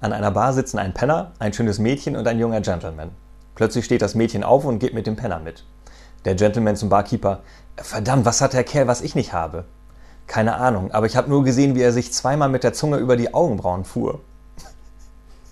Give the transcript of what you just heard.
An einer Bar sitzen ein Penner, ein schönes Mädchen und ein junger Gentleman. Plötzlich steht das Mädchen auf und geht mit dem Penner mit. Der Gentleman zum Barkeeper. Verdammt, was hat der Kerl, was ich nicht habe? Keine Ahnung, aber ich habe nur gesehen, wie er sich zweimal mit der Zunge über die Augenbrauen fuhr.